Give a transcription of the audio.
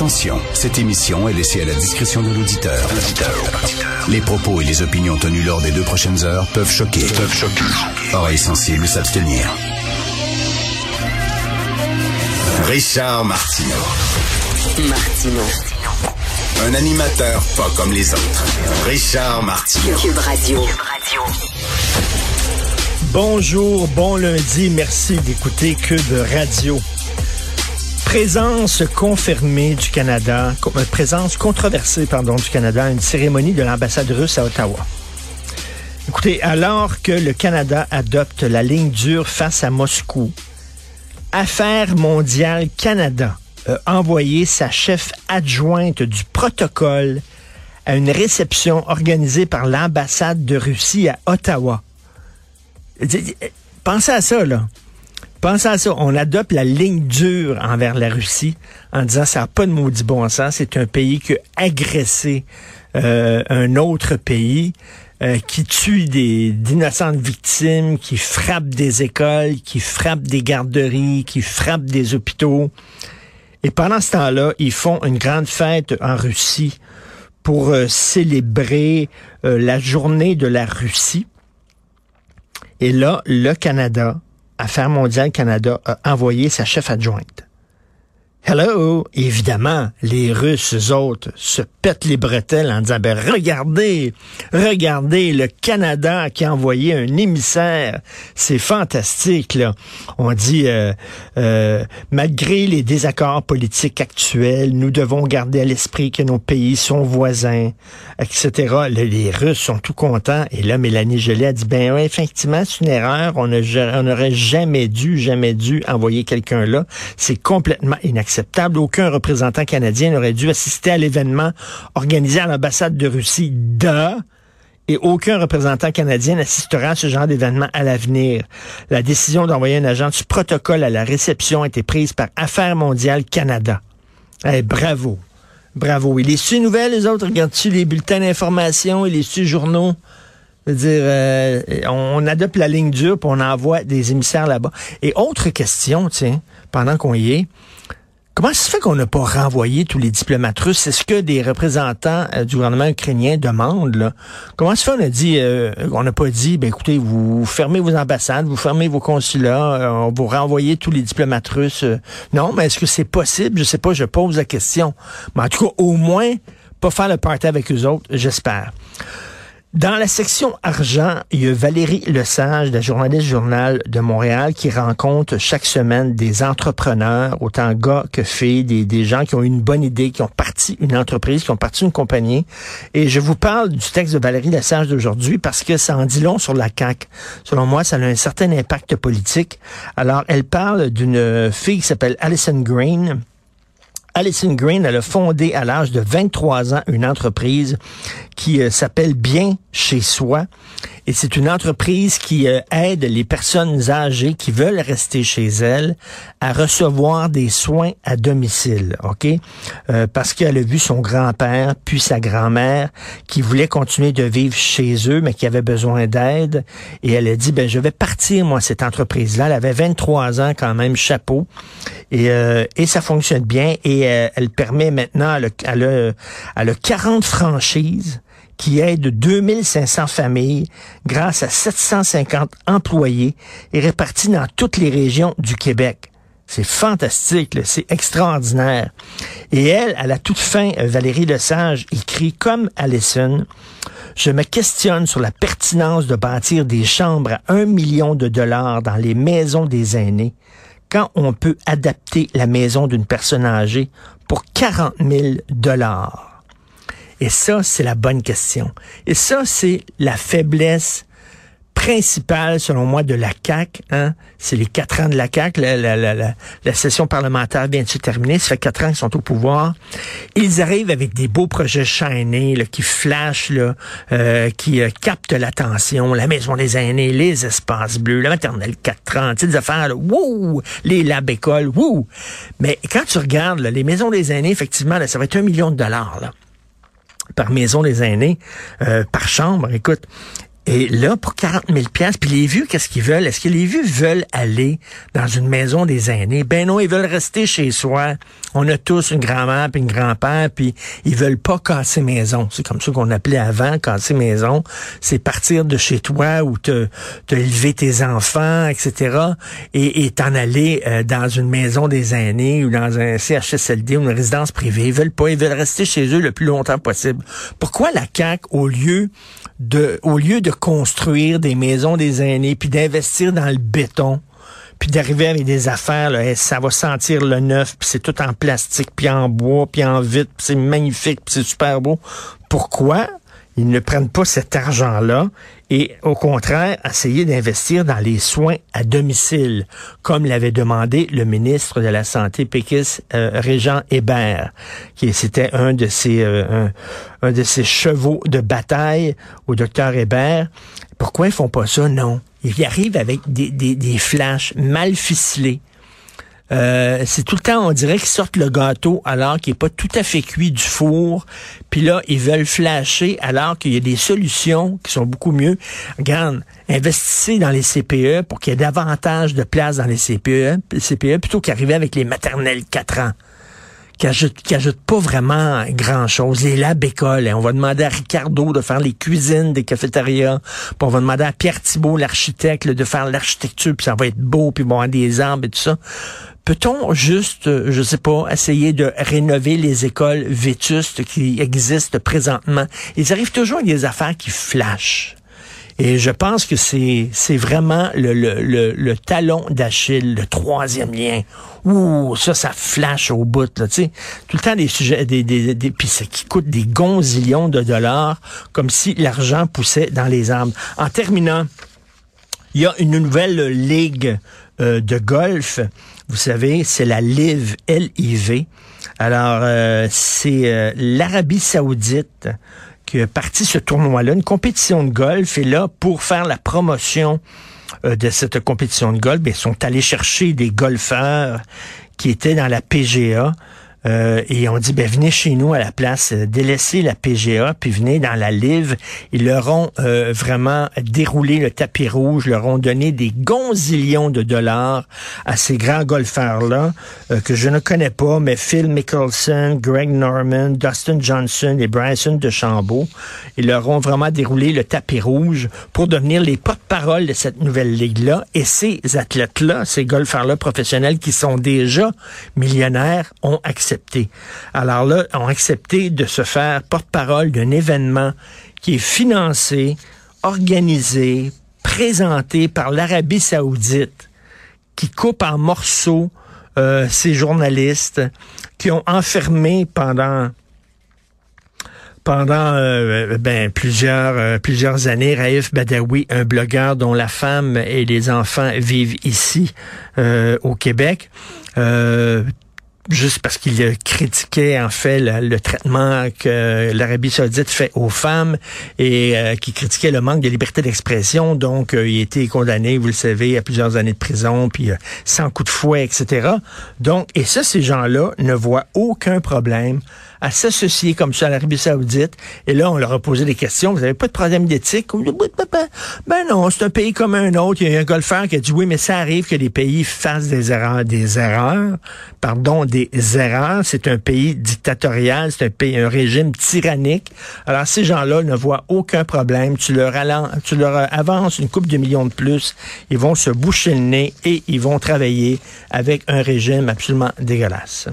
Attention, cette émission est laissée à la discrétion de l'auditeur. Les propos et les opinions tenues lors des deux prochaines heures peuvent choquer. Peuvent choquer. Oreilles sensibles s'abstenir. Richard Martineau. Martino. Un animateur pas comme les autres. Richard Martineau. Cube Radio. Bonjour, bon lundi, merci d'écouter Cube Radio. Présence confirmée du Canada, euh, présence controversée, pardon, du Canada à une cérémonie de l'ambassade russe à Ottawa. Écoutez, alors que le Canada adopte la ligne dure face à Moscou, Affaires mondiales Canada a envoyé sa chef adjointe du protocole à une réception organisée par l'ambassade de Russie à Ottawa. Pensez à ça, là. Pensez à ça. On adopte la ligne dure envers la Russie en disant ça n'a pas de maudit bon sens. C'est un pays qui a agressé euh, un autre pays, euh, qui tue des d'innocentes victimes, qui frappe des écoles, qui frappe des garderies, qui frappe des hôpitaux. Et pendant ce temps-là, ils font une grande fête en Russie pour euh, célébrer la journée de la Russie. Et là, le Canada, Affaires mondiales Canada, a envoyé sa chef adjointe. Hello! Évidemment, les Russes, autres, se pètent les bretelles en disant, ben, regardez, regardez, le Canada qui a envoyé un émissaire. C'est fantastique, là. On dit, euh, euh, malgré les désaccords politiques actuels, nous devons garder à l'esprit que nos pays sont voisins, etc. Les Russes sont tout contents. Et là, Mélanie Joly a dit, ben, ouais, effectivement, c'est une erreur. On n'aurait jamais dû, jamais dû envoyer quelqu'un là. C'est complètement inacceptable. Aucun représentant canadien n'aurait dû assister à l'événement organisé à l'ambassade de Russie de et aucun représentant canadien n'assistera à ce genre d'événement à l'avenir. La décision d'envoyer un agent du protocole à la réception a été prise par Affaires mondiales Canada. Eh, bravo. Bravo. Et les su nouvelles, les autres, regardent-tu les bulletins d'information et les su journaux? Dire, euh, on adopte la ligne dure puis on envoie des émissaires là-bas. Et autre question, tiens, pendant qu'on y est, Comment ça se fait qu'on n'a pas renvoyé tous les diplomates russes? C'est ce que des représentants euh, du gouvernement ukrainien demandent. Là? Comment ça se fait? Qu'on a dit, euh, on n'a pas dit, ben écoutez, vous fermez vos ambassades, vous fermez vos consulats, euh, on vous renvoyez tous les diplomates russes? euh. non, mais est-ce que c'est possible? Je sais pas, je pose la question. Mais en tout cas, au moins, pas faire le party avec eux autres, j'espère. Dans la section argent, il y a Valérie Lesage, la journaliste journal de Montréal, qui rencontre chaque semaine des entrepreneurs, autant gars que filles, des, gens qui ont une bonne idée, qui ont parti une entreprise, qui ont parti une compagnie. Et je vous parle du texte de Valérie Lesage d'aujourd'hui parce que ça en dit long sur la CAQ. Selon moi, ça a un certain impact politique. Alors, elle parle d'une fille qui s'appelle Alison Green, Alison Green, elle a fondé à l'âge de 23 ans une entreprise qui euh, s'appelle Bien chez soi. Et c'est une entreprise qui euh, aide les personnes âgées qui veulent rester chez elles à recevoir des soins à domicile, ok? Euh, Parce qu'elle a vu son grand-père puis sa grand-mère qui voulaient continuer de vivre chez eux, mais qui avaient besoin d'aide. Et elle a dit, ben je vais partir moi cette entreprise-là. Elle avait 23 ans quand même, chapeau. Et, euh, et ça fonctionne bien. Et euh, elle permet maintenant, elle a, elle a 40 franchises qui aide 2500 familles grâce à 750 employés et répartis dans toutes les régions du Québec. C'est fantastique, c'est extraordinaire. Et elle, à la toute fin, euh, Valérie Lesage écrit comme Allison, je me questionne sur la pertinence de bâtir des chambres à un million de dollars dans les maisons des aînés quand on peut adapter la maison d'une personne âgée pour 40 000 dollars. Et ça, c'est la bonne question. Et ça, c'est la faiblesse principale, selon moi, de la CAQ. Hein? C'est les quatre ans de la CAQ. La, la, session parlementaire vient de se terminer. Ça fait quatre ans qu'ils sont au pouvoir. Ils arrivent avec des beaux projets chaînés là, qui flashent, là, euh, qui euh, captent l'attention. La maison des aînés, les espaces bleus, la maternelle 4 ans, des affaires, là, wouh, les labs écoles, wouh. Mais quand tu regardes là, les maisons des aînés, effectivement, là, ça va être un million de dollars. Là par maison des aînés, euh, par chambre, écoute. Et là, pour 40 000 pièces, puis les vieux, qu'est-ce qu'ils veulent? Est-ce que les vieux veulent aller dans une maison des aînés? Ben non, ils veulent rester chez soi. On a tous une grand-mère puis une grand-père, puis ils veulent pas casser maison. C'est comme ça qu'on appelait avant, casser maison. C'est partir de chez toi ou te, te tes enfants, etc. et t'en aller euh, dans une maison des aînés ou dans un CHSLD ou une résidence privée. Ils veulent pas, ils veulent rester chez eux le plus longtemps possible. Pourquoi la CAQ, au lieu au lieu de construire des maisons des aînés, puis d'investir dans le béton, puis d'arriver avec des affaires, là, ça va sentir le neuf, puis c'est tout en plastique, puis en bois, puis en vitre, puis c'est magnifique, puis c'est super beau. Pourquoi? Ils ne prennent pas cet argent-là et au contraire essayer d'investir dans les soins à domicile, comme l'avait demandé le ministre de la Santé péquiste euh, Régent Hébert, qui c'était un de ses euh, un, de ses chevaux de bataille au docteur Hébert. Pourquoi ils font pas ça? Non, ils arrivent avec des, des, des flashs mal ficelés euh, c'est tout le temps, on dirait qu'ils sortent le gâteau alors qu'il n'est pas tout à fait cuit du four. Puis là, ils veulent flasher alors qu'il y a des solutions qui sont beaucoup mieux. Regarde, investissez dans les CPE pour qu'il y ait davantage de place dans les CPE, CPE plutôt qu'arriver avec les maternelles 4 ans qui ajoute, pas vraiment grand-chose. Les labs écoles, hein. on va demander à Ricardo de faire les cuisines des cafétérias, puis on va demander à Pierre Thibault, l'architecte, de faire l'architecture, puis ça va être beau, puis bon, des arbres et tout ça. Peut-on juste, euh, je sais pas, essayer de rénover les écoles vétustes qui existent présentement? Ils arrivent toujours avec des affaires qui flashent. Et je pense que c'est c'est vraiment le, le, le, talon d'Achille, le troisième lien. Ouh, ça, ça flash au bout, là, tu sais. Tout le temps des sujets, des, des, des puis qui coûte des gonzillions de dollars, comme si l'argent poussait dans les arbres. En terminant, il y a une nouvelle ligue euh, de golf. Vous savez, c'est la LIV, L-I-V. Alors, euh, c'est euh, l'Arabie saoudite qui parti ce tournoi-là, une compétition de golf. Et là, pour faire la promotion euh, de cette compétition de golf, ben, ils sont allés chercher des golfeurs qui étaient dans la PGA. Euh, et on dit, ben venez chez nous à la place, euh, délaissez la PGA, puis venez dans la Live. Ils leur ont euh, vraiment déroulé le tapis rouge, leur ont donné des gonzillions de dollars à ces grands golfeurs-là, que je ne connais pas, mais Phil Mickelson, Greg Norman, Dustin Johnson et Bryson DeChambeau. Ils leur ont vraiment déroulé le tapis rouge pour devenir les porte-parole de cette nouvelle ligue-là. Et ces athlètes-là, ces golfeurs-là professionnels qui sont déjà millionnaires, ont accès alors là, ont accepté de se faire porte-parole d'un événement qui est financé, organisé, présenté par l'Arabie saoudite, qui coupe en morceaux euh, ces journalistes, qui ont enfermé pendant pendant euh, ben, plusieurs euh, plusieurs années Raif Badawi, un blogueur dont la femme et les enfants vivent ici au Québec juste parce qu'il critiquait en fait le, traitement que l'Arabie saoudite fait aux femmes et euh, qui critiquait le manque de liberté d'expression. Donc, euh, il a été condamné, vous le savez, à plusieurs années de prison, puis euh, sans coup de fouet, etc. Donc, et ça, ces gens-là ne voient aucun problème à s'associer comme ça à l'Arabie saoudite. Et là, on leur a posé des questions. Vous n'avez pas de problème d'éthique? Ben non, c'est un pays comme un autre. Il y a un golfeur qui a dit oui, mais ça arrive que les pays fassent des erreurs, des erreurs, pardon, des erreurs. C'est un pays dictatorial, c'est un pays, un régime tyrannique. Alors, ces gens-là ne voient aucun problème. Tu leur, tu leur avances une coupe de millions de plus. Ils vont se boucher le nez et ils vont travailler avec un régime absolument dégueulasse.